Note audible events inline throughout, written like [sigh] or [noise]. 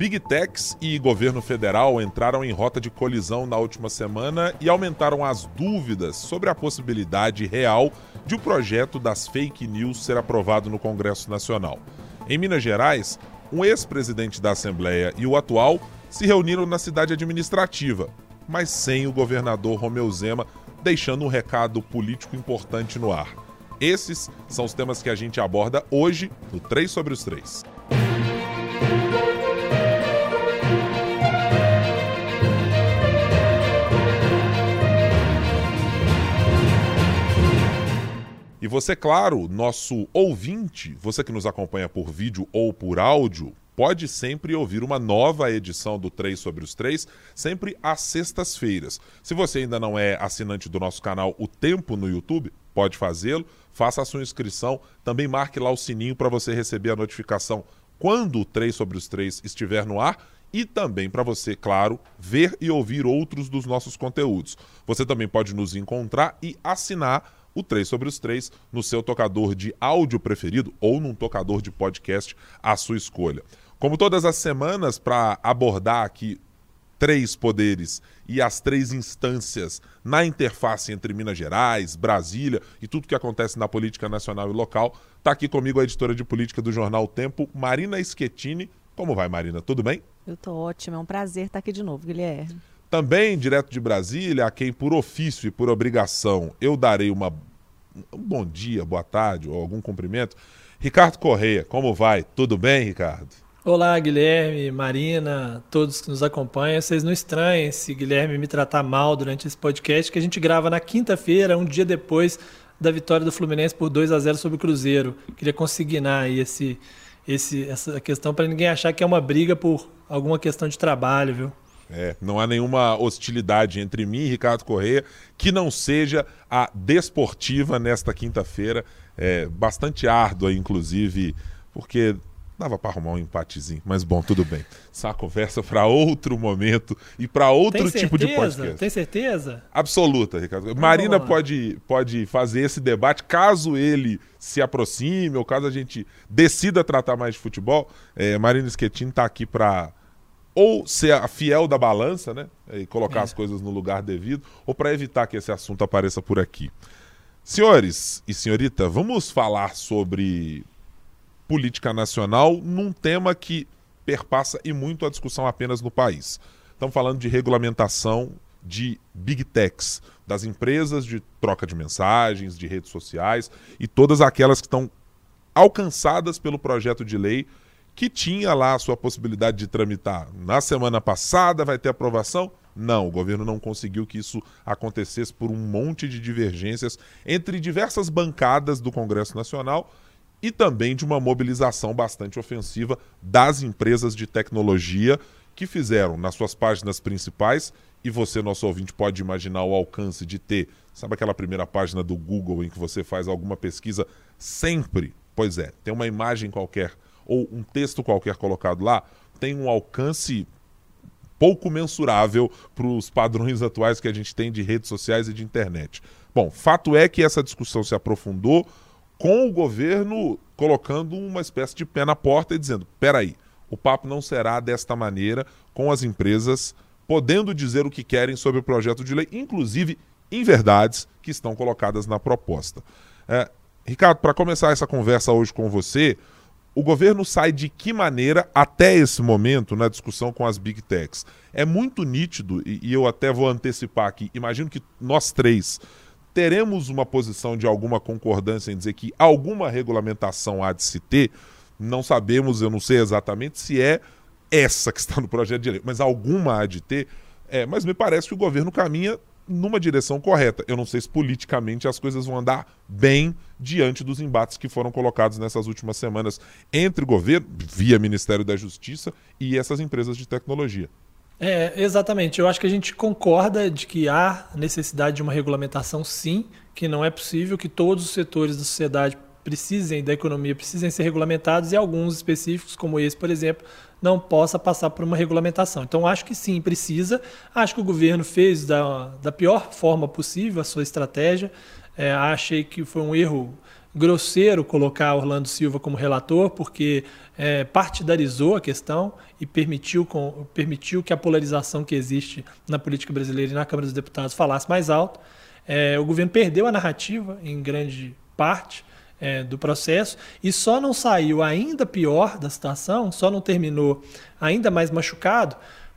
Big Techs e governo federal entraram em rota de colisão na última semana e aumentaram as dúvidas sobre a possibilidade real de o projeto das fake news ser aprovado no Congresso Nacional. Em Minas Gerais, um ex-presidente da Assembleia e o atual se reuniram na cidade administrativa, mas sem o governador Romeu Zema, deixando um recado político importante no ar. Esses são os temas que a gente aborda hoje no 3 sobre os 3. E você, claro, nosso ouvinte, você que nos acompanha por vídeo ou por áudio, pode sempre ouvir uma nova edição do 3 sobre os 3, sempre às sextas-feiras. Se você ainda não é assinante do nosso canal O Tempo no YouTube, pode fazê-lo, faça a sua inscrição, também marque lá o sininho para você receber a notificação quando o 3 sobre os 3 estiver no ar e também para você, claro, ver e ouvir outros dos nossos conteúdos. Você também pode nos encontrar e assinar o 3 sobre os 3 no seu tocador de áudio preferido ou num tocador de podcast à sua escolha. Como todas as semanas, para abordar aqui três poderes e as três instâncias na interface entre Minas Gerais, Brasília e tudo que acontece na política nacional e local, está aqui comigo a editora de política do jornal Tempo, Marina Schettini. Como vai, Marina? Tudo bem? Eu tô ótima, é um prazer estar aqui de novo, Guilherme. Também, direto de Brasília, a quem por ofício e por obrigação eu darei uma, um bom dia, boa tarde ou algum cumprimento. Ricardo Correia, como vai? Tudo bem, Ricardo? Olá, Guilherme, Marina, todos que nos acompanham. Vocês não estranhem se Guilherme me tratar mal durante esse podcast, que a gente grava na quinta-feira, um dia depois da vitória do Fluminense por 2 a 0 sobre o Cruzeiro. Queria consignar aí esse, esse, essa questão para ninguém achar que é uma briga por alguma questão de trabalho, viu? É, não há nenhuma hostilidade entre mim e Ricardo Correia que não seja a desportiva nesta quinta-feira. É, bastante árdua, inclusive, porque dava para arrumar um empatezinho. Mas bom, tudo bem. Essa conversa para outro momento e para outro tipo de podcast. Tem certeza? Absoluta, Ricardo. Então, Marina pode, pode fazer esse debate caso ele se aproxime ou caso a gente decida tratar mais de futebol. É, Marina Schettini está aqui para ou ser a fiel da balança, né? E colocar é. as coisas no lugar devido, ou para evitar que esse assunto apareça por aqui. Senhores e senhorita, vamos falar sobre política nacional num tema que perpassa e muito a discussão apenas no país. Estamos falando de regulamentação de big techs, das empresas de troca de mensagens, de redes sociais e todas aquelas que estão alcançadas pelo projeto de lei que tinha lá a sua possibilidade de tramitar na semana passada, vai ter aprovação? Não, o governo não conseguiu que isso acontecesse por um monte de divergências entre diversas bancadas do Congresso Nacional e também de uma mobilização bastante ofensiva das empresas de tecnologia que fizeram nas suas páginas principais, e você, nosso ouvinte, pode imaginar o alcance de ter, sabe aquela primeira página do Google em que você faz alguma pesquisa sempre? Pois é, tem uma imagem qualquer ou um texto qualquer colocado lá tem um alcance pouco mensurável para os padrões atuais que a gente tem de redes sociais e de internet. Bom, fato é que essa discussão se aprofundou com o governo colocando uma espécie de pé na porta e dizendo: peraí, o papo não será desta maneira, com as empresas podendo dizer o que querem sobre o projeto de lei, inclusive inverdades que estão colocadas na proposta. É, Ricardo, para começar essa conversa hoje com você, o governo sai de que maneira até esse momento na discussão com as big techs? É muito nítido, e, e eu até vou antecipar aqui, imagino que nós três teremos uma posição de alguma concordância em dizer que alguma regulamentação há de se ter, não sabemos, eu não sei exatamente se é essa que está no projeto de lei, mas alguma há de ter. É, mas me parece que o governo caminha numa direção correta. Eu não sei se politicamente as coisas vão andar bem diante dos embates que foram colocados nessas últimas semanas entre o governo, via Ministério da Justiça, e essas empresas de tecnologia. É, exatamente. Eu acho que a gente concorda de que há necessidade de uma regulamentação, sim, que não é possível que todos os setores da sociedade precisem da economia precisem ser regulamentados e alguns específicos, como esse, por exemplo, não possa passar por uma regulamentação. Então, acho que sim, precisa. Acho que o governo fez da, da pior forma possível a sua estratégia. É, achei que foi um erro grosseiro colocar Orlando Silva como relator, porque é, partidarizou a questão e permitiu, com, permitiu que a polarização que existe na política brasileira e na Câmara dos Deputados falasse mais alto. É, o governo perdeu a narrativa em grande parte é, do processo e só não saiu ainda pior da situação, só não terminou ainda mais machucado,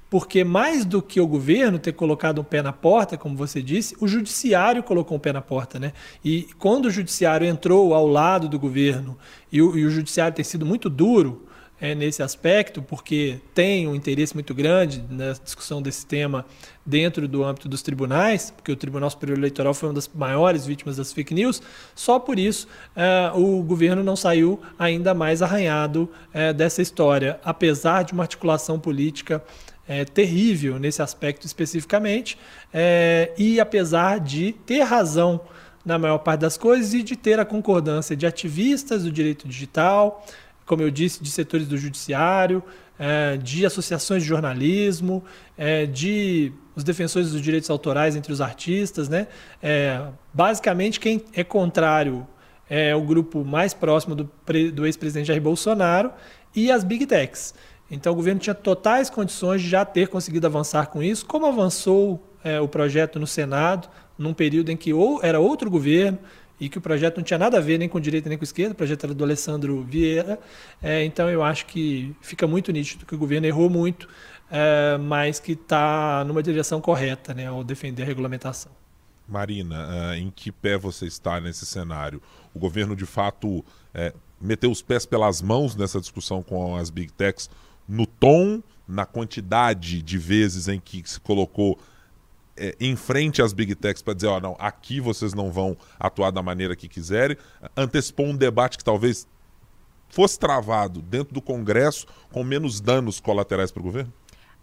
porque mais do que o governo ter colocado um pé na porta, como você disse, o judiciário colocou um pé na porta, né? E quando o judiciário entrou ao lado do governo e o, e o judiciário tem sido muito duro é, nesse aspecto, porque tem um interesse muito grande na discussão desse tema dentro do âmbito dos tribunais, porque o Tribunal Superior Eleitoral foi uma das maiores vítimas das fake news, só por isso é, o governo não saiu ainda mais arranhado é, dessa história, apesar de uma articulação política é, terrível nesse aspecto especificamente, e apesar de ter razão na maior parte das coisas e de ter a concordância de ativistas do direito digital, como eu disse, de setores do judiciário, é, de associações de jornalismo, é, de os defensores dos direitos autorais entre os artistas, né? É, basicamente, quem é contrário é o grupo mais próximo do, do ex-presidente Jair Bolsonaro e as big techs. Então o governo tinha totais condições de já ter conseguido avançar com isso, como avançou é, o projeto no Senado, num período em que ou era outro governo e que o projeto não tinha nada a ver nem com direita nem com esquerda, o projeto era do Alessandro Vieira. É, então eu acho que fica muito nítido que o governo errou muito, é, mas que está numa direção correta né, ao defender a regulamentação. Marina, é, em que pé você está nesse cenário? O governo de fato é, meteu os pés pelas mãos nessa discussão com as big techs no tom, na quantidade de vezes em que se colocou é, em frente às big techs para dizer, ó, oh, não, aqui vocês não vão atuar da maneira que quiserem, antecipou um debate que talvez fosse travado dentro do Congresso com menos danos colaterais para o governo?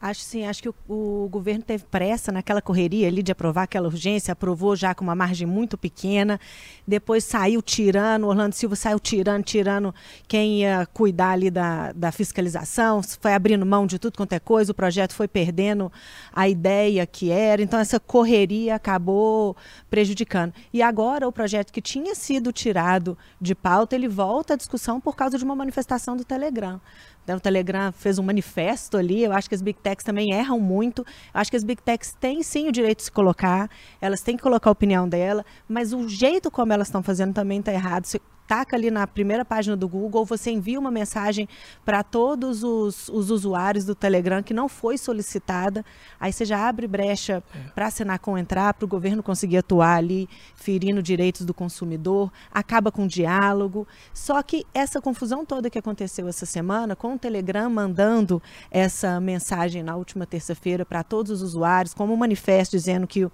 Acho sim, acho que o, o, governo teve pressa naquela correria ali de aprovar aquela urgência, aprovou já com uma margem muito pequena, depois saiu tirando, Orlando Silva saiu tirando, tirando quem ia cuidar ali da, da fiscalização, foi abrindo mão de tudo quanto é coisa, o projeto foi perdendo a ideia que era, então essa correria acabou prejudicando. E agora o projeto que tinha sido tirado de pauta, ele volta à discussão por causa de uma manifestação do Telegram. Então, o Telegram fez um manifesto ali. Eu acho que as big techs também erram muito. Acho que as big techs têm sim o direito de se colocar, elas têm que colocar a opinião dela, mas o jeito como elas estão fazendo também está errado taca ali na primeira página do Google, você envia uma mensagem para todos os, os, usuários do Telegram que não foi solicitada, aí você já abre brecha é. para assinar com entrar, para o governo conseguir atuar ali, ferindo direitos do consumidor, acaba com o diálogo. Só que essa confusão toda que aconteceu essa semana, com o Telegram mandando essa mensagem na última terça-feira para todos os usuários, como um manifesto dizendo que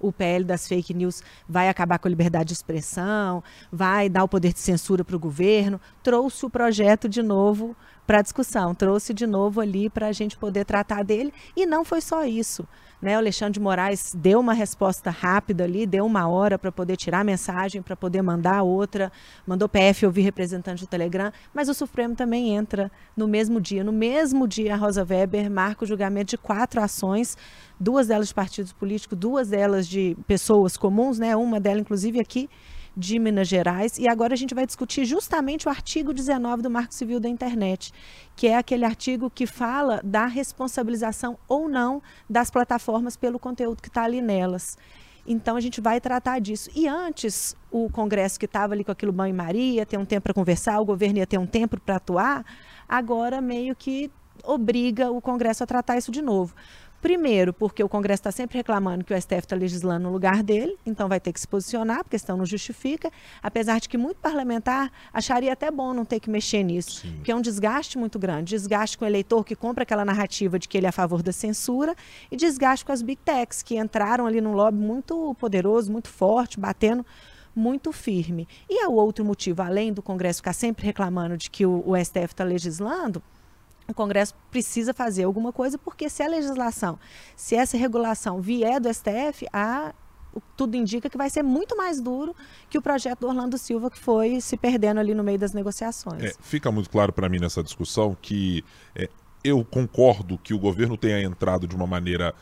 o PL das fake news vai acabar com a liberdade de expressão, vai dar o poder de censura para o governo, trouxe o projeto de novo para discussão, trouxe de novo ali para a gente poder tratar dele. E não foi só isso. Né? O Alexandre de Moraes deu uma resposta rápida ali, deu uma hora para poder tirar a mensagem, para poder mandar outra, mandou PF ouvir representante do Telegram, mas o Supremo também entra no mesmo dia. No mesmo dia, a Rosa Weber marca o julgamento de quatro ações, duas delas de partidos políticos, duas delas de pessoas comuns, né? uma delas, inclusive, aqui de Minas Gerais. E agora a gente vai discutir justamente o artigo 19 do Marco Civil da Internet, que é aquele artigo que fala da responsabilização ou não das plataformas pelo conteúdo que está ali nelas. Então a gente vai tratar disso. E antes, o Congresso que estava ali com aquilo banho-maria, ter um tempo para conversar, o governo ia ter um tempo para atuar, agora meio que obriga o Congresso a tratar isso de novo. Primeiro, porque o Congresso está sempre reclamando que o STF está legislando no lugar dele, então vai ter que se posicionar, porque senão não justifica. Apesar de que muito parlamentar acharia até bom não ter que mexer nisso, Sim. porque é um desgaste muito grande desgaste com o eleitor que compra aquela narrativa de que ele é a favor da censura, e desgaste com as big techs, que entraram ali num lobby muito poderoso, muito forte, batendo muito firme. E o outro motivo, além do Congresso ficar sempre reclamando de que o, o STF está legislando, o Congresso precisa fazer alguma coisa, porque se a legislação, se essa regulação vier do STF, a, tudo indica que vai ser muito mais duro que o projeto do Orlando Silva, que foi se perdendo ali no meio das negociações. É, fica muito claro para mim nessa discussão que é, eu concordo que o governo tenha entrado de uma maneira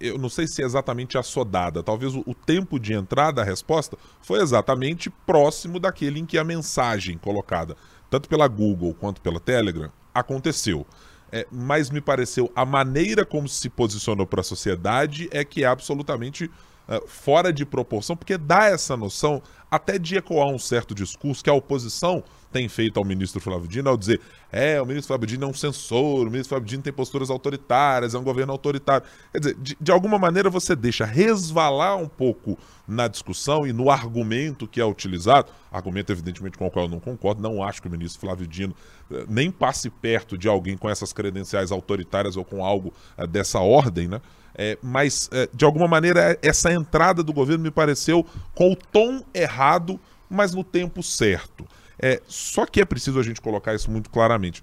eu não sei se é exatamente assodada, talvez o, o, tempo de entrada da resposta foi exatamente próximo daquele em que a mensagem colocada, tanto pela Google quanto pela Telegram, aconteceu. É, mas me pareceu a maneira como se posicionou para a sociedade é que é absolutamente uh, fora de proporção, porque dá essa noção até de ecoar um certo discurso que a oposição tem feito ao ministro Flávio Dino ao dizer é, o ministro Flávio Dino é um censor, o ministro Flávio Dino tem posturas autoritárias, é um governo autoritário. Quer dizer, de, de alguma maneira você deixa resvalar um pouco na discussão e no argumento que é utilizado, argumento evidentemente com o qual eu não concordo, não acho que o ministro Flávio Dino eh, nem passe perto de alguém com essas credenciais autoritárias ou com algo eh, dessa ordem, né? É, mas, é, de alguma maneira, essa entrada do governo me pareceu com o tom errado, mas no tempo certo. É, só que é preciso a gente colocar isso muito claramente.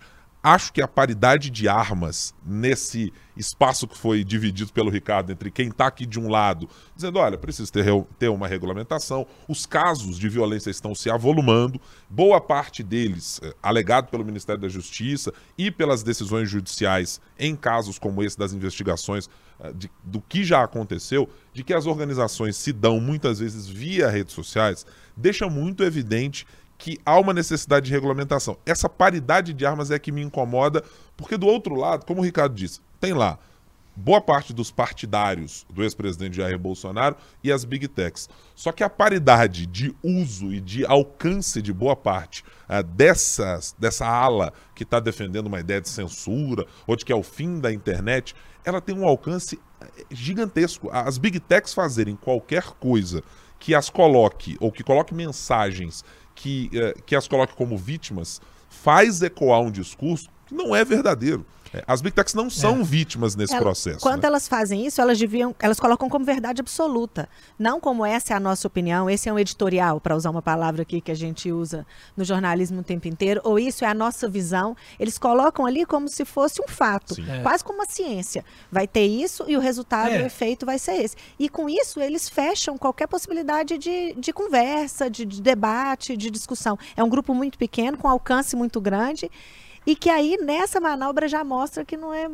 Acho que a paridade de armas nesse espaço que foi dividido pelo Ricardo entre quem está aqui de um lado, dizendo, olha, precisa ter, ter uma regulamentação, os casos de violência estão se avolumando, boa parte deles é, alegado pelo Ministério da Justiça e pelas decisões judiciais em casos como esse das investigações é, de, do que já aconteceu, de que as organizações se dão muitas vezes via redes sociais, deixa muito evidente que há uma necessidade de regulamentação. Essa paridade de armas é que me incomoda, porque do outro lado, como o Ricardo disse, tem lá boa parte dos partidários do ex-presidente Jair Bolsonaro e as big techs. Só que a paridade de uso e de alcance de boa parte uh, dessas, dessa ala que está defendendo uma ideia de censura ou de que é o fim da internet, ela tem um alcance eh, gigantesco. As big techs fazerem qualquer coisa que as coloque ou que coloque mensagens que, uh, que as coloque como vítimas faz ecoar um discurso que não é verdadeiro. É, as big techs não são é. vítimas nesse Ela, processo. Quando né? elas fazem isso, elas deviam, elas colocam como verdade absoluta, não como essa é a nossa opinião, esse é um editorial, para usar uma palavra aqui que a gente usa no jornalismo o tempo inteiro, ou isso é a nossa visão. Eles colocam ali como se fosse um fato, é. quase como uma ciência. Vai ter isso e o resultado, é. o efeito vai ser esse. E com isso eles fecham qualquer possibilidade de, de conversa, de, de debate, de discussão. É um grupo muito pequeno, com alcance muito grande. E que aí, nessa manobra, já mostra que não é,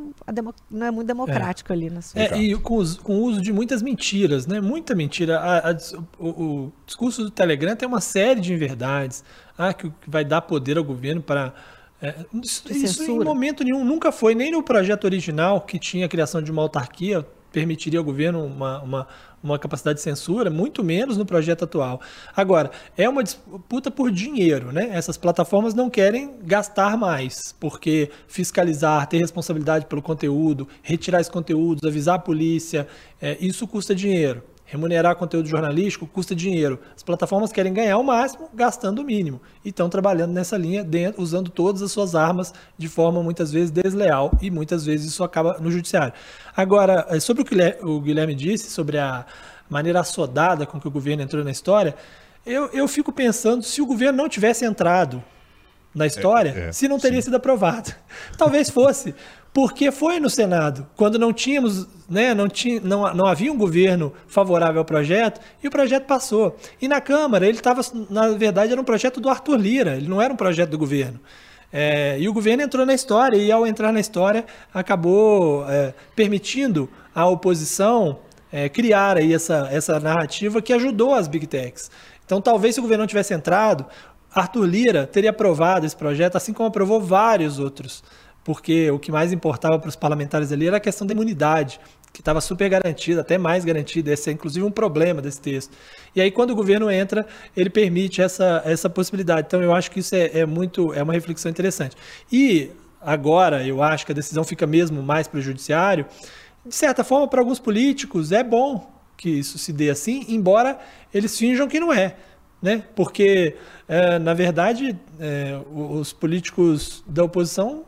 não é muito democrático é. ali. Na sua é, e com, com, o uso de muitas mentiras, né? Muita mentira. A, a, o, o, discurso do Telegram tem uma série de inverdades. Ah, que vai dar poder ao governo para... É, isso, isso em momento nenhum nunca foi, nem no projeto original, que tinha a criação de uma autarquia, permitiria ao governo uma, uma, uma capacidade de censura, muito menos no projeto atual. Agora, é uma disputa por dinheiro, né? Essas plataformas não querem gastar mais, porque fiscalizar, ter responsabilidade pelo conteúdo, retirar esses conteúdos, avisar a polícia, é, isso custa dinheiro. Remunerar conteúdo jornalístico custa dinheiro. As plataformas querem ganhar o máximo gastando o mínimo. E estão trabalhando nessa linha, dentro, usando todas as suas armas de forma muitas vezes desleal e muitas vezes isso acaba no judiciário. Agora, eh, sobre o que o Guilherme disse, sobre a maneira assodada com que o governo entrou na história, eu, eu fico pensando se o governo não tivesse entrado na história, é, é, se não teria sim. sido aprovado. [laughs] Talvez fosse, porque foi no Senado, quando não tínhamos, né, não, tinha, não, não havia um governo favorável ao projeto, e o projeto passou. E na Câmara, ele estava, na verdade, era um projeto do Arthur Lira, ele não era um projeto do governo. É, e o governo entrou na história, e ao entrar na história, acabou é, permitindo à oposição é, criar aí essa, essa narrativa que ajudou as big techs. Então, talvez se o governo não tivesse entrado, Arthur Lira teria aprovado esse projeto, assim como aprovou vários outros porque o que mais importava para os parlamentares ali era a questão da imunidade, que estava super garantida, até mais garantida. Esse é inclusive um problema desse texto. E aí, quando o governo entra, ele permite essa, essa possibilidade. Então, eu acho que isso é, é muito é uma reflexão interessante. E agora, eu acho que a decisão fica mesmo mais para o judiciário. De certa forma, para alguns políticos, é bom que isso se dê assim, embora eles finjam que não é. Né? Porque, é, na verdade, é, os políticos da oposição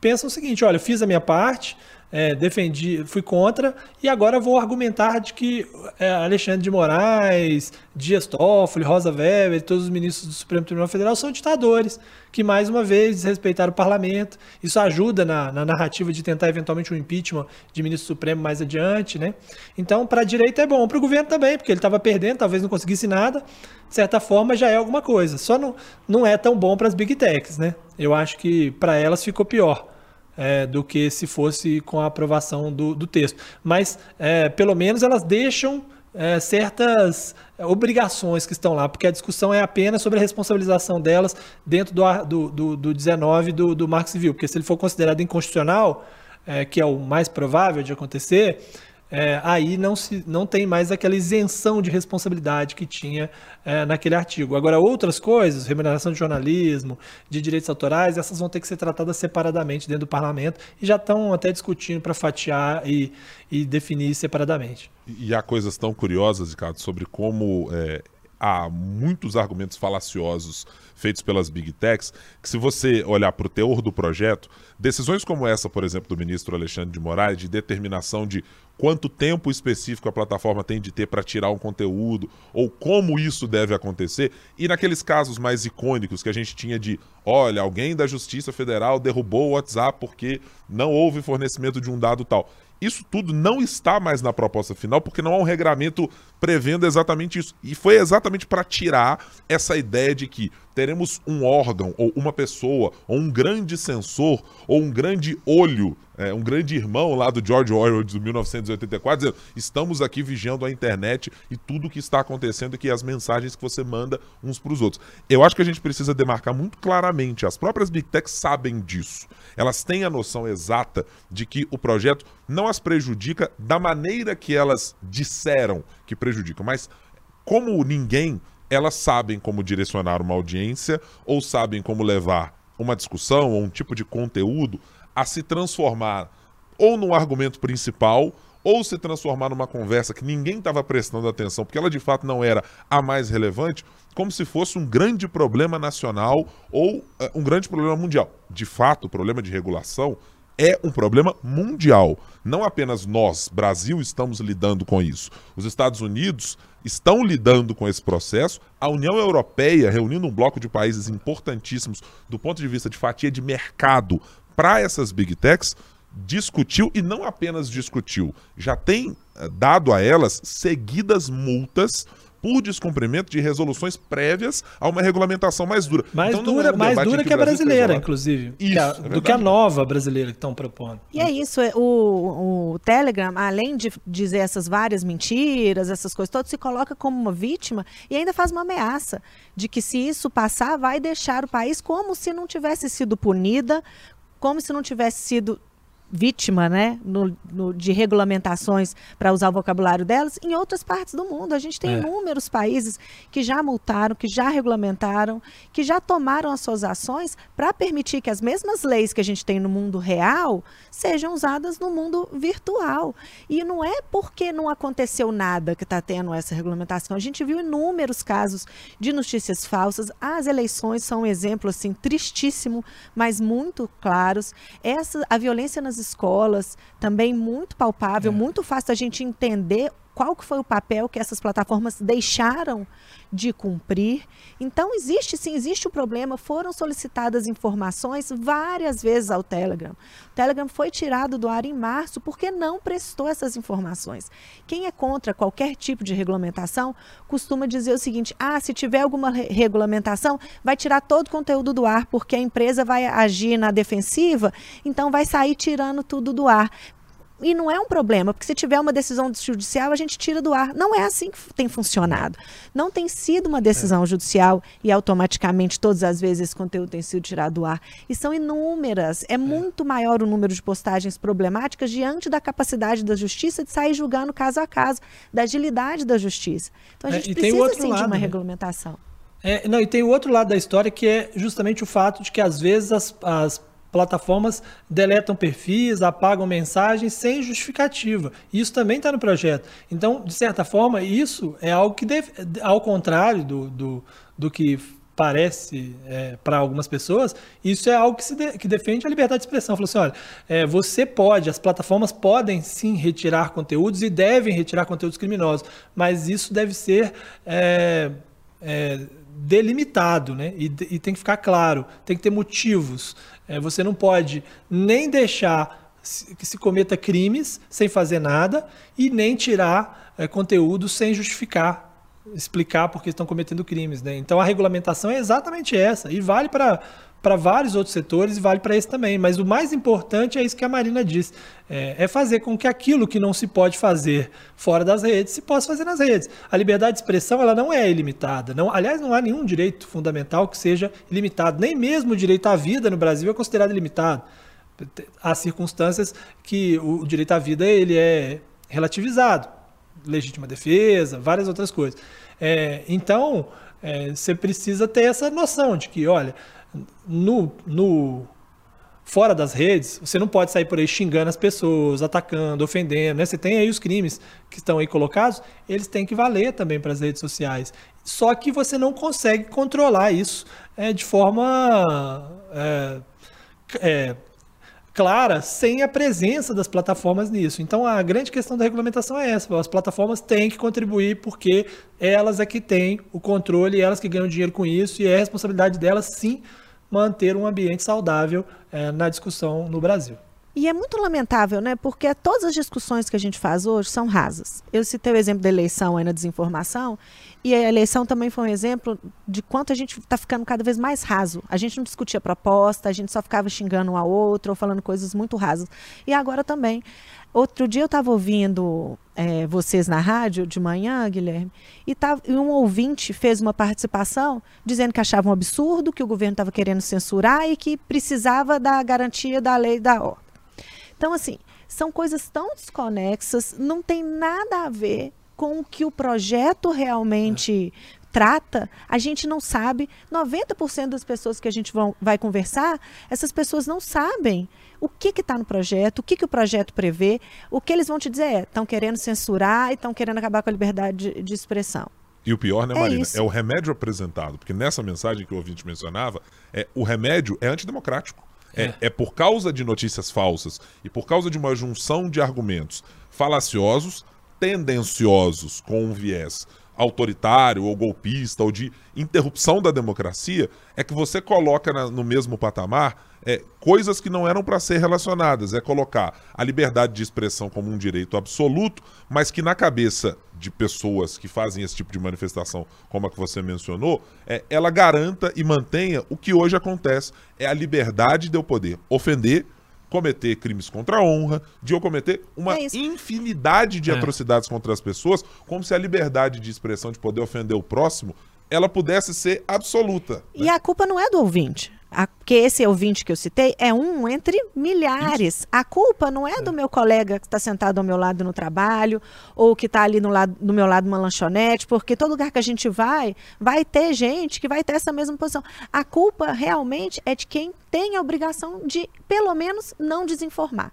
pensam o seguinte: olha, fiz a minha parte, é, defendi, fui contra, e agora vou argumentar de que é, Alexandre de Moraes, Dias Toffoli, Rosa Weber todos os ministros do Supremo Tribunal Federal são ditadores, que mais uma vez desrespeitaram o parlamento. Isso ajuda na, na narrativa de tentar eventualmente um impeachment de ministro supremo mais adiante, né? Então, para a direita é bom, para o governo também, porque ele estava perdendo, talvez não conseguisse nada, de certa forma já é alguma coisa. Só não, não é tão bom para as big techs, né? Eu acho que para elas ficou pior é, do que se fosse com a aprovação do, do texto. Mas, é, pelo menos, elas deixam é, certas obrigações que estão lá, porque a discussão é apenas sobre a responsabilização delas dentro do, do, do, do 19 do, do Marco Civil, porque se ele for considerado inconstitucional, é, que é o mais provável de acontecer, é, aí não, se, não tem mais aquela isenção de responsabilidade que tinha é, naquele artigo. Agora, outras coisas, remuneração de jornalismo, de direitos autorais, essas vão ter que ser tratadas separadamente dentro do parlamento e já estão até discutindo para fatiar e, e, definir separadamente. E há coisas tão curiosas, Ricardo, sobre como é, há muitos argumentos falaciosos feitos pelas big techs, que se você olhar para o teor do projeto, decisões como essa, por exemplo, do ministro Alexandre de Moraes, de determinação de quanto tempo específico a plataforma tem de ter para tirar um conteúdo, ou como isso deve acontecer. E naqueles casos mais icônicos que a gente tinha de, olha, alguém da Justiça Federal derrubou o WhatsApp porque não houve fornecimento de um dado tal. Isso tudo não está mais na proposta final, porque não há um regramento prevendo exatamente isso. E foi exatamente para tirar essa ideia de que teremos um órgão, ou uma pessoa, ou um grande sensor, ou um grande olho, é, um grande irmão lá do George Orwell de 1984, dizendo: estamos aqui vigiando a internet e tudo o que está acontecendo aqui, as mensagens que você manda uns para os outros. Eu acho que a gente precisa demarcar muito claramente, as próprias Big Techs sabem disso. Elas têm a noção exata de que o projeto não as prejudica da maneira que elas disseram que prejudicam, mas como ninguém elas sabem como direcionar uma audiência ou sabem como levar uma discussão ou um tipo de conteúdo a se transformar ou no argumento principal ou se transformar numa conversa que ninguém estava prestando atenção, porque ela de fato não era a mais relevante, como se fosse um grande problema nacional ou uh, um grande problema mundial. De fato, o problema de regulação é um problema mundial. Não apenas nós, Brasil, estamos lidando com isso. Os Estados Unidos estão lidando com esse processo. A União Europeia, reunindo um bloco de países importantíssimos do ponto de vista de fatia de mercado para essas big techs, discutiu e não apenas discutiu, já tem eh, dado a elas seguidas multas por descumprimento de resoluções prévias a uma regulamentação mais dura. Mais então, dura, é um mais dura que a brasileira, inclusive. Isso, que a, é do que a nova brasileira que estão propondo. E é isso, é, o, o Telegram, além de dizer essas várias mentiras, essas coisas todas, se coloca como uma vítima e ainda faz uma ameaça de que se isso passar, vai deixar o país como se não tivesse sido punida, como se não tivesse sido vítima né, no, no, de regulamentações, para usar o vocabulário delas, em outras partes do mundo. A gente tem é. inúmeros países que já multaram, que já regulamentaram, que já tomaram as suas ações para permitir que as mesmas leis que a gente tem no mundo real sejam usadas no mundo virtual. E não é porque não aconteceu nada que está tendo essa regulamentação. A gente viu inúmeros casos de notícias falsas. As eleições são um exemplo assim tristíssimo, mas muito claros. Essa a violência nas escolas, também muito palpável, é. muito fácil a gente entender qual que foi o papel que essas plataformas deixaram de cumprir. Então, existe sim, existe o um problema. Foram solicitadas informações várias vezes ao Telegram. O Telegram foi tirado do ar em março porque não prestou essas informações. Quem é contra qualquer tipo de regulamentação costuma dizer o seguinte: ah, se tiver alguma re regulamentação, vai tirar todo o conteúdo do ar, porque a empresa vai agir na defensiva, então vai sair tirando tudo do ar. E não é um problema, porque se tiver uma decisão judicial, a gente tira do ar. Não é assim que tem funcionado. Não tem sido uma decisão é. judicial e automaticamente, todas as vezes, esse conteúdo tem sido tirado do ar. E são inúmeras. É, é. muito maior o número de postagens problemáticas diante da capacidade da justiça de sair julgando caso a caso, da agilidade da justiça. Então a é, gente é, precisa sim lado, de uma né? regulamentação. É, não, e tem o outro lado da história que é justamente o fato de que às vezes as, as plataformas deletam perfis, apagam mensagens sem justificativa. Isso também está no projeto. Então, de certa forma, isso é algo que, deve, ao contrário do, do, do que parece é, para algumas pessoas, isso é algo que, de, que defende a liberdade de expressão. Falou assim, olha, é, você pode, as plataformas podem sim retirar conteúdos e devem retirar conteúdos criminosos, mas isso deve ser é, é delimitado, né? E, e, tem que ficar claro, tem que ter motivos. É, você não pode nem deixar que se cometa crimes sem fazer nada e nem tirar é, conteúdo sem justificar, explicar porque estão cometendo crimes. Né? Então a regulamentação é exatamente essa e vale para para vários outros setores e vale para esse também. Mas o mais importante é isso que a Marina disse: é, é, fazer com que aquilo que não se pode fazer fora das redes se possa fazer nas redes. A liberdade de expressão ela não é ilimitada. Não, aliás, não há nenhum direito fundamental que seja ilimitado. Nem mesmo o direito à vida no Brasil é considerado ilimitado. Há circunstâncias que o direito à vida ele é relativizado, legítima defesa, várias outras coisas. É, então, é, você precisa ter essa noção de que, olha, no, no fora das redes, você não pode sair por aí xingando as pessoas, atacando, ofendendo, né? Você tem aí os crimes que estão aí colocados, eles têm que valer também para as redes sociais. Só que você não consegue controlar isso é, de forma é, é, clara sem a presença das plataformas nisso. Então a grande questão da regulamentação é essa: as plataformas têm que contribuir porque elas é que têm o controle, elas que ganham dinheiro com isso e é responsabilidade delas sim manter um ambiente saudável é, na discussão no Brasil. E é muito lamentável, né? Porque todas as discussões que a gente faz hoje são rasas. Eu citei o exemplo da eleição aí na desinformação, e a eleição também foi um exemplo de quanto a gente está ficando cada vez mais raso. A gente não discutia proposta, a gente só ficava xingando um ao outro ou falando coisas muito rasas. E agora também. Outro dia eu estava ouvindo é, vocês na rádio de manhã, Guilherme, e, tava, e um ouvinte fez uma participação dizendo que achava um absurdo, que o governo estava querendo censurar e que precisava da garantia da lei da ordem. Então, assim, são coisas tão desconexas, não tem nada a ver com o que o projeto realmente é. trata, a gente não sabe. 90% das pessoas que a gente vão, vai conversar, essas pessoas não sabem o que está no projeto, o que, que o projeto prevê. O que eles vão te dizer é: estão querendo censurar e estão querendo acabar com a liberdade de, de expressão. E o pior, né, é Marina? É, é, o remédio apresentado. Porque nessa mensagem que o ouvinte mencionava, é, o remédio é antidemocrático. É. é. É, por causa de notícias falsas e por causa de uma junção de argumentos falaciosos, tendenciosos, com um viés autoritário ou golpista ou de interrupção da democracia, é que você coloca na, no mesmo patamar é, coisas que não eram para ser relacionadas. É colocar a liberdade de expressão como um direito absoluto, mas que na cabeça de pessoas que fazem esse tipo de manifestação, como a que você mencionou, é, ela garanta e mantenha o que hoje acontece: é a liberdade de eu poder ofender cometer crimes contra a honra, de eu cometer uma é infinidade de é. atrocidades contra as pessoas, como se a liberdade de expressão, de poder ofender o próximo, ela pudesse ser absoluta. E né? a culpa não é do ouvinte. A, que esse ouvinte que eu citei é um entre milhares. A culpa não é do meu colega que está sentado ao meu lado no trabalho, ou que está ali no, lado, no meu lado numa lanchonete, porque todo lugar que a gente vai, vai ter gente que vai ter essa mesma posição. A culpa realmente é de quem tem a obrigação de, pelo menos, não desinformar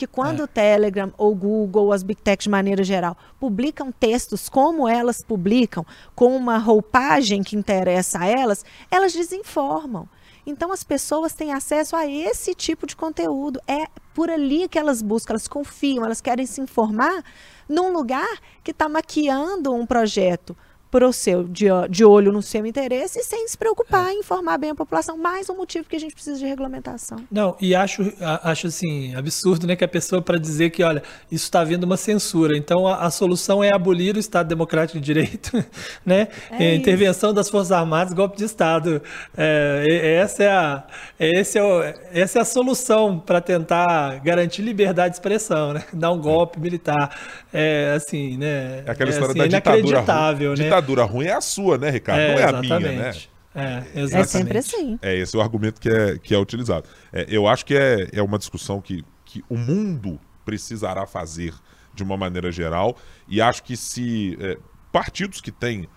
que quando é. o Telegram ou Google ou as Big Tech de maneira geral publicam textos como elas publicam, com uma roupagem que interessa a elas, elas desinformam. Então as pessoas têm acesso a esse tipo de conteúdo. É por ali que elas buscam, elas confiam, elas querem se informar num lugar que está maquiando um projeto pro seu, de, de olho no seu interesse e sem se preocupar é. em informar bem a população. Mais um motivo que a gente precisa de regulamentação. Não, e acho, acho assim, absurdo, né, que a pessoa para dizer que, olha, isso está havendo uma censura. Então a, a, solução é abolir o Estado Democrático de Direito, [laughs] né? É intervenção das Forças Armadas, golpe de Estado. É, essa, é a, esse é o, essa é a solução para tentar garantir liberdade de expressão, né? Dar um golpe militar. É assim, né? É aquela história assim, da ditadura. Né? ditadura ruim é a sua, né, Ricardo? É, Não é exatamente. a minha, né? É, é, sempre assim. É esse o argumento que é, que é utilizado. É, eu acho que é, é uma discussão que, que o mundo precisará fazer de uma maneira geral, e acho que se é, partidos que têm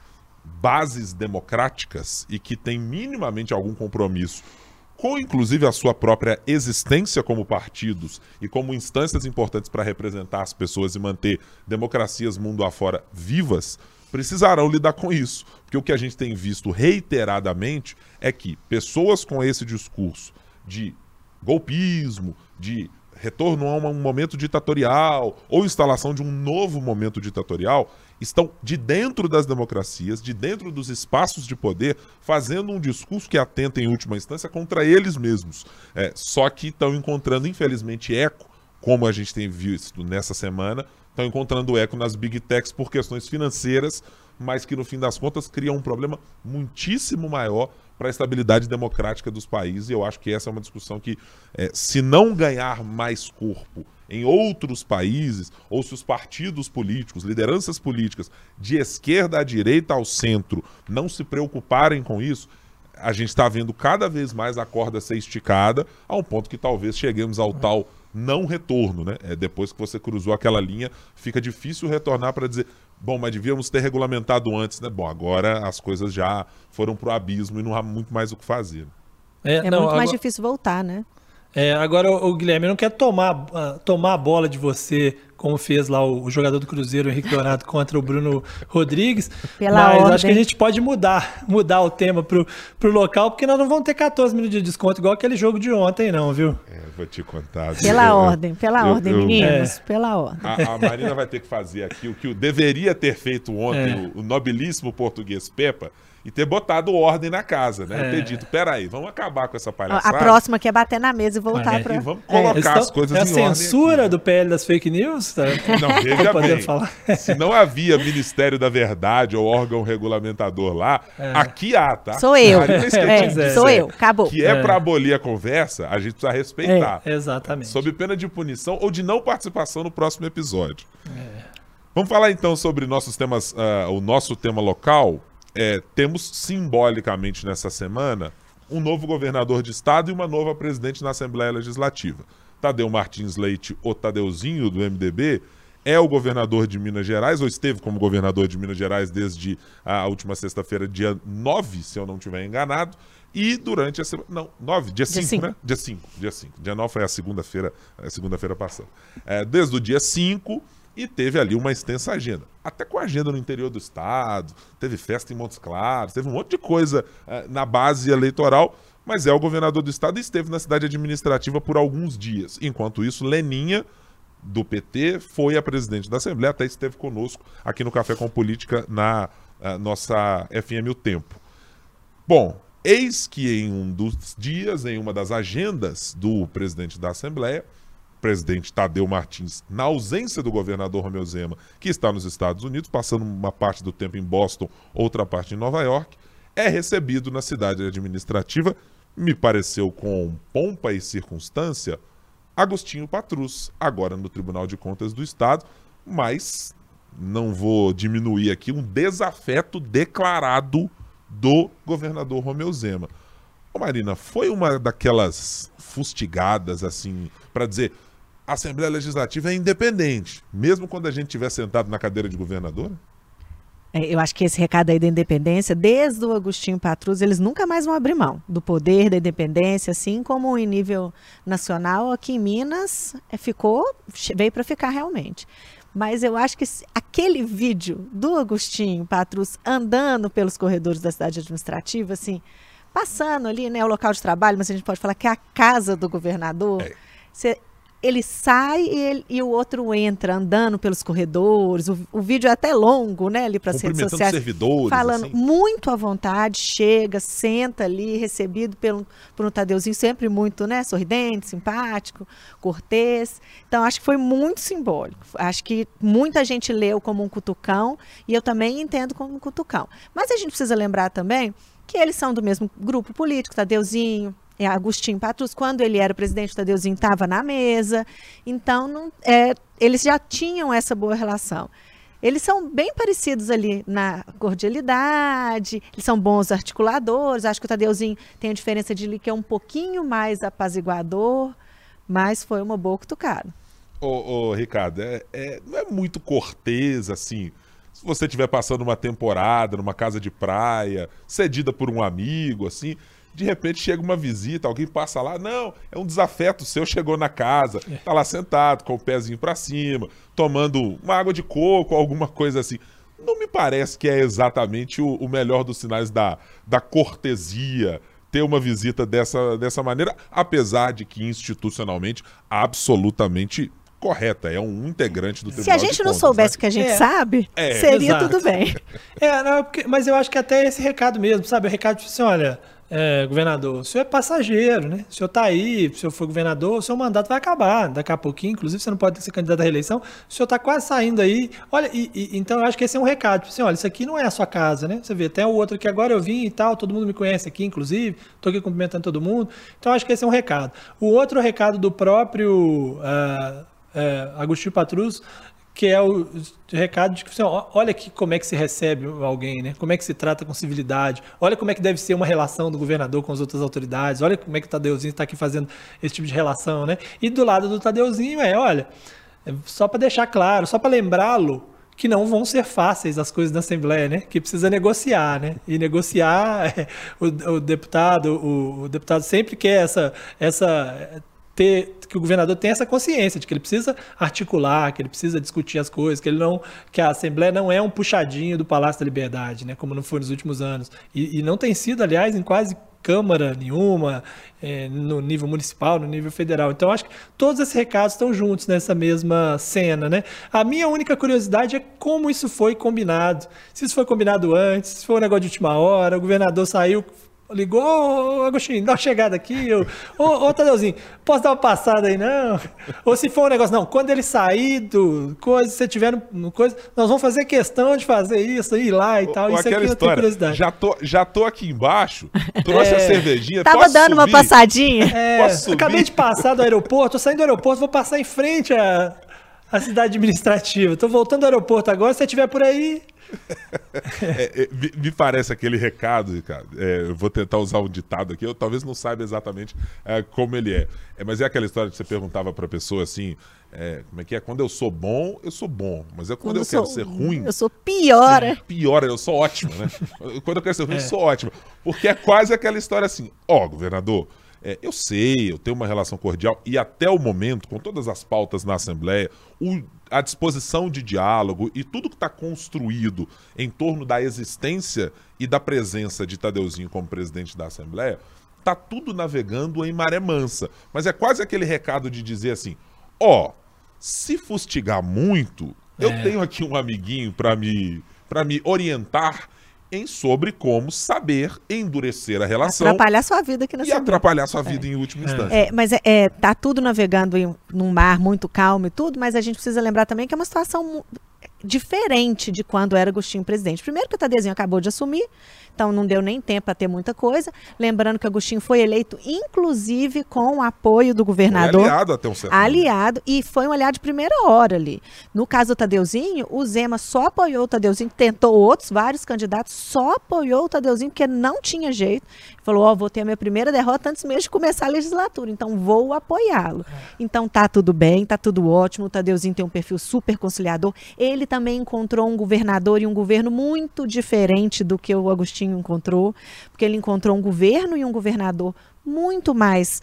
bases democráticas e que têm minimamente algum compromisso com inclusive a sua própria existência como partidos e como instâncias importantes para representar as pessoas e manter democracias mundo afora vivas, precisarão lidar com isso. Porque o que a gente tem visto reiteradamente é que pessoas com esse discurso de golpismo, de retorno a um momento ditatorial ou instalação de um novo momento ditatorial, estão de dentro das democracias, de dentro dos espaços de poder, fazendo um discurso que atenta em última instância contra eles mesmos. É, só que estão encontrando, infelizmente, eco, como a gente tem visto nessa semana, estão encontrando eco nas big techs por questões financeiras, mas que no fim das contas cria um problema muitíssimo maior para a estabilidade democrática dos países. E eu acho que essa é uma discussão que, é, se não ganhar mais corpo em outros países, ou se os partidos políticos, lideranças políticas, de esquerda à direita ao centro, não se preocuparem com isso, a gente está vendo cada vez mais a corda ser esticada, a um ponto que talvez cheguemos ao tal não retorno, né? É, depois que você cruzou aquela linha, fica difícil retornar para dizer, bom, mas devíamos ter regulamentado antes, né? Bom, agora as coisas já foram para o abismo e não há muito mais o que fazer. É, é não, muito agora... mais difícil voltar, né? É, agora, o Guilherme, não quer tomar, uh, tomar a bola de você, como fez lá o, o jogador do Cruzeiro, o Henrique Donato, contra o Bruno Rodrigues. Pela mas ordem. acho que a gente pode mudar, mudar o tema pro, pro local, porque nós não vamos ter 14 minutos de desconto, igual aquele jogo de ontem, não, viu? É, vou te contar. Pela eu, ordem, pela eu, ordem, eu, meninos, é. pela ordem. A, a, Marina vai ter que fazer aqui o que deveria ter feito ontem é. o, o nobilíssimo português Pepa, e ter botado ordem na casa, né? É. Ter dito, peraí, vamos acabar com essa palhaçada. A próxima que é bater na mesa e voltar é. para... E vamos colocar é. as coisas é a censura do PL das fake news? Tá? Não, [laughs] veja bem, falar. se não havia Ministério da Verdade ou órgão regulamentador lá, é. aqui há, tá? Sou eu. É, sou eu, acabou. Que é, para abolir a conversa, a gente precisa respeitar. exatamente. Sob pena de punição ou de não participação no próximo episódio. Vamos falar então sobre nossos temas, uh, o nosso tema local, é, temos simbolicamente nessa semana um novo governador de estado e uma nova presidente na Assembleia Legislativa. Tadeu Martins Leite, o Tadeuzinho do MDB, é o governador de Minas Gerais, ou esteve como governador de Minas Gerais desde a última sexta-feira, dia 9, se eu não estiver enganado. E durante a semana. Não, 9, dia 5, né? Dia 5, dia 5. Dia 9 foi a segunda-feira, a segunda-feira passada. É, desde o dia 5 e teve ali uma extensa agenda. Até com agenda no interior do estado, teve festa em Montes Claros, teve um monte de coisa uh, na base eleitoral, mas é o governador do estado e esteve na cidade administrativa por alguns dias. Enquanto isso, Leninha, do PT, foi a presidente da Assembleia, até esteve conosco aqui no Café com Política na uh, nossa FM O Tempo. Bom, eis que em um dos dias, em uma das agendas do presidente da Assembleia, presidente Tadeu Martins, na ausência do governador Romeu Zema, que está nos Estados Unidos, passando uma parte do tempo em Boston, outra parte em Nova York, é recebido na cidade administrativa, me pareceu com pompa e circunstância, Agostinho Patrus, agora no Tribunal de Contas do Estado, mas não vou diminuir aqui um desafeto declarado do governador Romeu Zema. Ô Marina, foi uma daquelas fustigadas assim para dizer a Assembleia Legislativa é independente, mesmo quando a gente estiver sentado na cadeira de governador? É, eu acho que esse recado aí da independência, desde o Agostinho Patrus, eles nunca mais vão abrir mão do poder da independência, assim como em nível nacional, aqui em Minas é, ficou, veio para ficar realmente. Mas eu acho que aquele vídeo do Agostinho Patrus andando pelos corredores da cidade administrativa, assim, passando ali, né, o local de trabalho, mas a gente pode falar que é a casa do governador. É. Você, ele sai e, ele, e, o outro entra andando pelos corredores. O, o vídeo é até longo, né? Ali para as redes sociais. servidores. Falando assim. muito à vontade, chega, senta ali, recebido pelo, por um Tadeuzinho, sempre muito né, sorridente, simpático, cortês. Então, acho que foi muito simbólico. Acho que muita gente leu como um cutucão e eu também entendo como um cutucão. Mas a gente precisa lembrar também que eles são do mesmo grupo político, Tadeuzinho, é, Agostinho Patrus, quando ele era presidente, Tadeuzinho estava na mesa. Então, não, é, eles já tinham essa boa relação. Eles são bem parecidos ali na cordialidade, eles são bons articuladores. Acho que o Tadeuzinho tem a diferença de que é um pouquinho mais apaziguador, mas foi uma boa cutucada. Ô, ô Ricardo, é, é, não é muito cortês assim. Se você estiver passando uma temporada numa casa de praia, cedida por um amigo, assim, de repente chega uma visita, alguém passa lá, não, é um desafeto seu, chegou na casa, é. tá lá sentado, com o pezinho para cima, tomando uma água de coco, alguma coisa assim. Não me parece que é exatamente o, o melhor dos sinais da, da cortesia, ter uma visita dessa, dessa maneira, apesar de que institucionalmente absolutamente correta, é um integrante do Tribunal Se a gente não contas, soubesse né? o que a gente é. sabe, é. seria Exato. tudo bem. [laughs] É, não, porque, mas eu acho que até esse recado mesmo, sabe? O recado tipo assim, olha, é, governador, o senhor é passageiro, né? O senhor está aí, o senhor foi governador, o seu mandato vai acabar daqui a pouquinho, inclusive você não pode ser candidato à reeleição, o senhor está quase saindo aí. Olha, e, e, então eu acho que esse é um recado. Tipo assim, olha, isso aqui não é a sua casa, né? Você vê, tem o outro que agora eu vim e tal, todo mundo me conhece aqui, inclusive, estou aqui cumprimentando todo mundo. Então eu acho que esse é um recado. O outro recado do próprio uh, uh, Agostinho Patrus que é o recado de que assim, olha aqui como é que se recebe alguém, né? Como é que se trata com civilidade. Olha como é que deve ser uma relação do governador com as outras autoridades. Olha como é que o Tadeuzinho está aqui fazendo esse tipo de relação, né? E do lado do Tadeuzinho é, olha, é só para deixar claro, só para lembrá-lo que não vão ser fáceis as coisas da Assembleia, né? Que precisa negociar, né? E negociar, [laughs] o, o deputado, o, o deputado sempre quer essa, essa ter que o governador tenha essa consciência de que ele precisa articular, que ele precisa discutir as coisas, que ele não que a Assembleia não é um puxadinho do Palácio da Liberdade, né, como não foi nos últimos anos e, e não tem sido, aliás, em quase câmara nenhuma, é, no nível municipal, no nível federal. Então acho que todos esses recados estão juntos nessa mesma cena, né? A minha única curiosidade é como isso foi combinado. Se isso foi combinado antes, se foi um negócio de última hora, o governador saiu ligou, ô Agostinho, dá uma chegada aqui. Ô, ô Tadeuzinho, posso dar uma passada aí, não? Ou se for um negócio, não, quando ele sair do coisa, se tiver no, coisa, nós vamos fazer questão de fazer isso, ir lá e tal. Ou, isso aqui eu tenho curiosidade. Já tô, já tô aqui embaixo, trouxe [laughs] é, a cervejinha. Tava dando subir? uma passadinha. É, acabei de passar do aeroporto, tô saindo do aeroporto, vou passar em frente a, a cidade administrativa. Tô voltando do aeroporto agora, se você estiver por aí, [laughs] é, é, me, parece aquele recado, cara. É, eu vou tentar usar um ditado aqui. Eu talvez não saiba exatamente é, como ele é. é. Mas é aquela história que você perguntava pra pessoa assim: é, como é que é? Quando eu sou bom, eu sou bom. Mas é quando, quando eu, eu quero ser ruim. Eu sou pior. Pior, eu sou ótimo, né? [laughs] quando eu quero ser ruim, eu sou ótimo. Porque é quase aquela história assim: ó, oh, governador. É, eu sei, eu tenho uma relação cordial e até o momento, com todas as pautas na Assembleia, o, a disposição de diálogo e tudo que está construído em torno da existência e da presença de Tadeuzinho como presidente da Assembleia, tá tudo navegando em maré mansa. Mas é quase aquele recado de dizer assim: ó, oh, se fustigar muito, é. eu tenho aqui um amiguinho para me para me orientar em sobre como saber endurecer a relação. Atrapalhar sua vida aqui na E atrapalhar sua vida é. em última instância. É, mas é, é, tá tudo navegando em num mar muito calmo e tudo, mas a gente precisa lembrar também que é uma situação diferente de quando era Agostinho presidente. Primeiro que o Tadezinho acabou de assumir, então não deu nem tempo para ter muita coisa. Lembrando que Agostinho foi eleito, inclusive, com o apoio do governador. Foi aliado até um certo Aliado, e foi um aliado de primeira hora ali. No caso do Tadeuzinho, o Zema só apoiou o Tadeuzinho, tentou outros, vários candidatos, só apoiou o Tadeuzinho, porque não tinha jeito. Falou, ó, oh, vou ter a minha primeira derrota antes mesmo de começar a legislatura, então vou apoiá-lo. Então tá tudo bem, tá tudo ótimo, o Tadeuzinho tem um perfil super conciliador. Ele também encontrou um governador e um governo muito diferente do que o Agostinho encontrou, porque ele encontrou um governo e um governador muito mais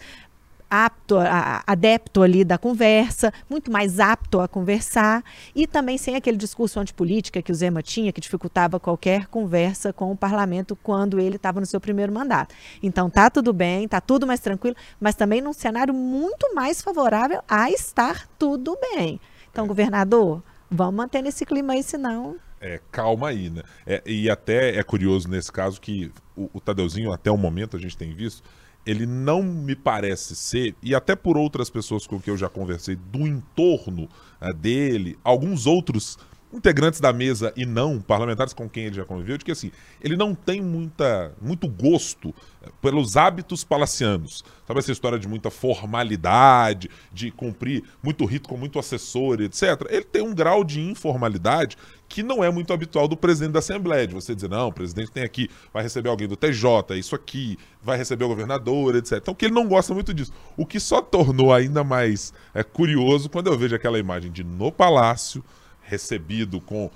apto, a, adepto ali da conversa, muito mais apto a conversar e também sem aquele discurso antipolítica que o Zema tinha, que dificultava qualquer conversa com o parlamento quando ele estava no seu primeiro mandato. Então tá tudo bem, tá tudo mais tranquilo, mas também num cenário muito mais favorável a estar tudo bem. Então, governador, vamos manter esse clima aí, senão é, calma aí, né? É, e até é curioso nesse caso que o, o Tadeuzinho, até o momento, a gente tem visto, ele não me parece ser, e até por outras pessoas com que eu já conversei do entorno uh, dele, alguns outros integrantes da mesa e não parlamentares com quem ele já conviveu, de que assim, ele não tem muita, muito gosto eh, pelos hábitos palacianos. Sabe essa história de muita formalidade, de cumprir muito rito com muito assessor, etc. Ele tem um grau de informalidade que não é muito habitual do presidente da Assembleia, de você dizer, não, o presidente tem aqui, vai receber alguém do TJ, isso aqui, vai receber o governador, etc. Então, que ele não gosta muito disso. O que só tornou ainda mais é, curioso quando eu vejo aquela imagem de no palácio, recebido com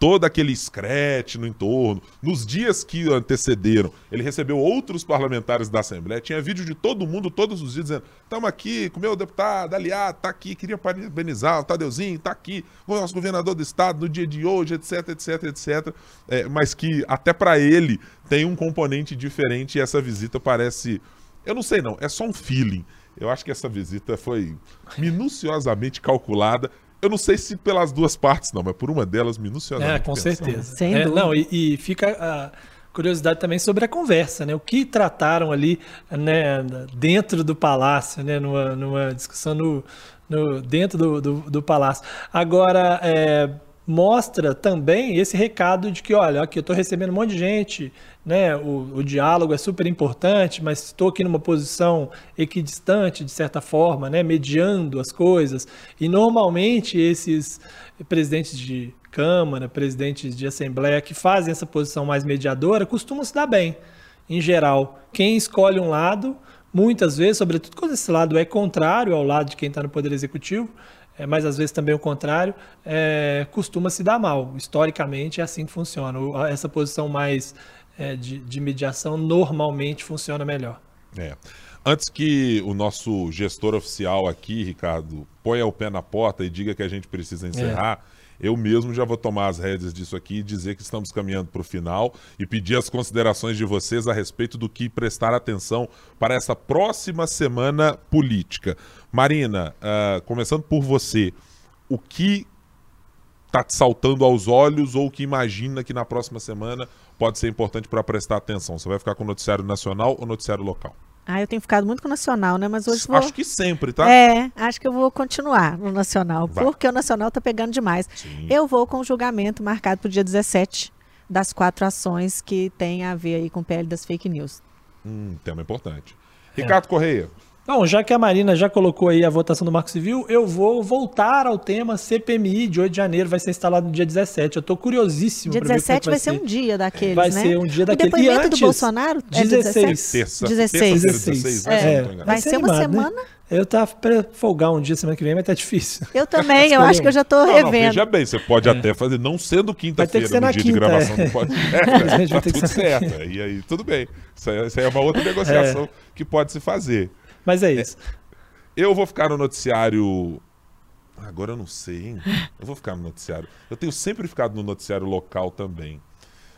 todo aquele escrete no entorno. Nos dias que antecederam, ele recebeu outros parlamentares da Assembleia. Tinha vídeo de todo mundo, todos os dias, dizendo: estamos aqui com o meu deputado, aliado, tá aqui, queria parabenizar o Tadeuzinho, tá aqui, o nosso governador do estado no dia de hoje, etc, etc, etc. É, mas que até para ele tem um componente diferente e essa visita parece. Eu não sei, não, é só um feeling. Eu acho que essa visita foi minuciosamente calculada eu não sei se pelas duas partes, não, mas por uma delas minuciosamente. É, com pensando. certeza. Sem é, Não, e, e fica curiosidade também sobre a conversa, né? O que trataram ali né, dentro do palácio, né? Numa, numa discussão no, no, dentro do, do, do palácio. Agora, é, mostra também esse recado de que, olha, aqui eu estou recebendo um monte de gente, né? O, o diálogo é super importante, mas estou aqui numa posição equidistante, de certa forma, né? Mediando as coisas. E normalmente esses presidentes de Câmara, presidentes de Assembleia que fazem essa posição mais mediadora costumam se dar bem, em geral. Quem escolhe um lado, muitas vezes, sobretudo quando esse lado é contrário ao lado de quem está no Poder Executivo, é, mas às vezes também o contrário, é, costuma se dar mal. Historicamente é assim que funciona. Essa posição mais é, de, de mediação normalmente funciona melhor. É. Antes que o nosso gestor oficial aqui, Ricardo, ponha o pé na porta e diga que a gente precisa encerrar, é. Eu mesmo já vou tomar as rédeas disso aqui e dizer que estamos caminhando para o final e pedir as considerações de vocês a respeito do que prestar atenção para essa próxima semana política. Marina, uh, começando por você, o que está te saltando aos olhos ou que imagina que na próxima semana pode ser importante para prestar atenção? Você vai ficar com o noticiário nacional ou noticiário local? Ah, eu tenho ficado muito com o Nacional, né? Mas hoje vou... Acho que sempre, tá? É, acho que eu vou continuar no Nacional, Vai. porque o Nacional tá pegando demais. Sim. Eu vou com o julgamento marcado para o dia 17 das quatro ações que tem a ver aí com o PL das fake news. Hum, tema importante. É. Ricardo Correia. Bom, já que a Marina já colocou aí a votação do Marco Civil, eu vou voltar ao tema CPMI de 8 de janeiro, vai ser instalado no dia 17. Eu tô curiosíssimo. Dia 17 é vai, vai ser um dia daqueles, vai né? Vai ser um dia daquele. O depoimento antes, do Bolsonaro é 16. Terça. 16. 16. É. É. Vai, vai ser, animado, uma né? semana... Né? Eu tava pra folgar um dia semana que vem, mas tá difícil. Eu também, eu acho que eu já tô não, revendo. Não, veja bem, você pode é. até fazer, não sendo quinta-feira, no dia quinta, de gravação é. do podcast, [laughs] é, tá tudo certo. E aí, tudo bem. Isso aí, isso aí é uma outra negociação é. que pode se fazer. Mas é isso. Eu vou ficar no noticiário. Agora eu não sei, hein? Eu vou ficar no noticiário. Eu tenho sempre ficado no noticiário local também.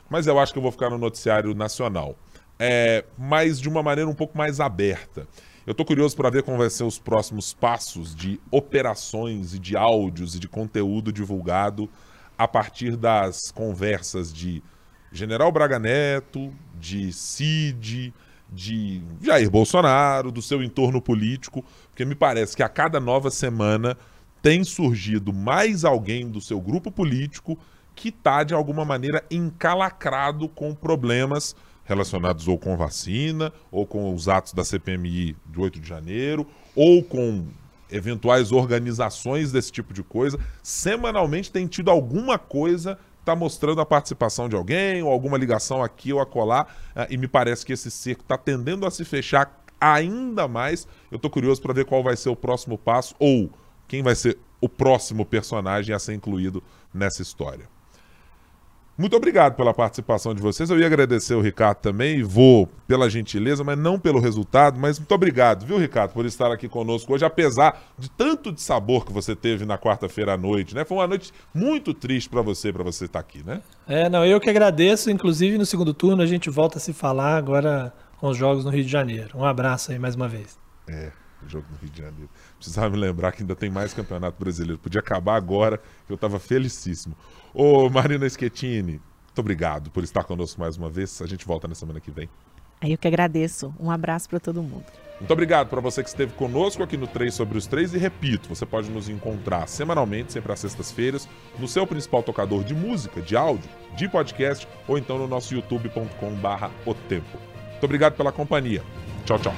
Mas eu acho que eu vou ficar no noticiário nacional. É, mas de uma maneira um pouco mais aberta. Eu estou curioso para ver como vai ser os próximos passos de operações e de áudios e de conteúdo divulgado a partir das conversas de General Braga Neto, de Cid, de Jair Bolsonaro, do seu entorno político, porque me parece que a cada nova semana tem surgido mais alguém do seu grupo político que está, de alguma maneira, encalacrado com problemas relacionados ou com vacina, ou com os atos da CPMI de 8 de janeiro, ou com eventuais organizações desse tipo de coisa. Semanalmente tem tido alguma coisa está mostrando a participação de alguém, ou alguma ligação aqui ou acolá, uh, e me parece que esse cerco está tendendo a se fechar ainda mais. Eu estou curioso para ver qual vai ser o próximo passo, ou quem vai ser o próximo personagem a ser incluído nessa história. Muito obrigado pela participação de vocês. Eu ia agradecer o Ricardo também e vou pela gentileza, mas não pelo resultado. Mas muito obrigado, viu, Ricardo, por estar aqui conosco hoje, apesar de tanto de sabor que você teve na quarta-feira à noite, né? Foi uma noite muito triste para você, para você estar aqui, né? É, não, eu que agradeço. Inclusive, no segundo turno a gente volta a se falar agora com os jogos no Rio de Janeiro. Um abraço aí mais uma vez. É, jogo no Rio de Janeiro. Precisava me lembrar que ainda tem mais campeonato brasileiro. Podia acabar agora, que eu estava felicíssimo. Ô, Marina Schettini, muito obrigado por estar conosco mais uma vez. A gente volta na semana que vem. Eu que agradeço. Um abraço para todo mundo. Muito obrigado para você que esteve conosco aqui no 3 sobre os 3 e repito, você pode nos encontrar semanalmente, sempre às sextas-feiras, no seu principal tocador de música, de áudio, de podcast ou então no nosso youtube.com/o tempo. Muito obrigado pela companhia. Tchau, tchau.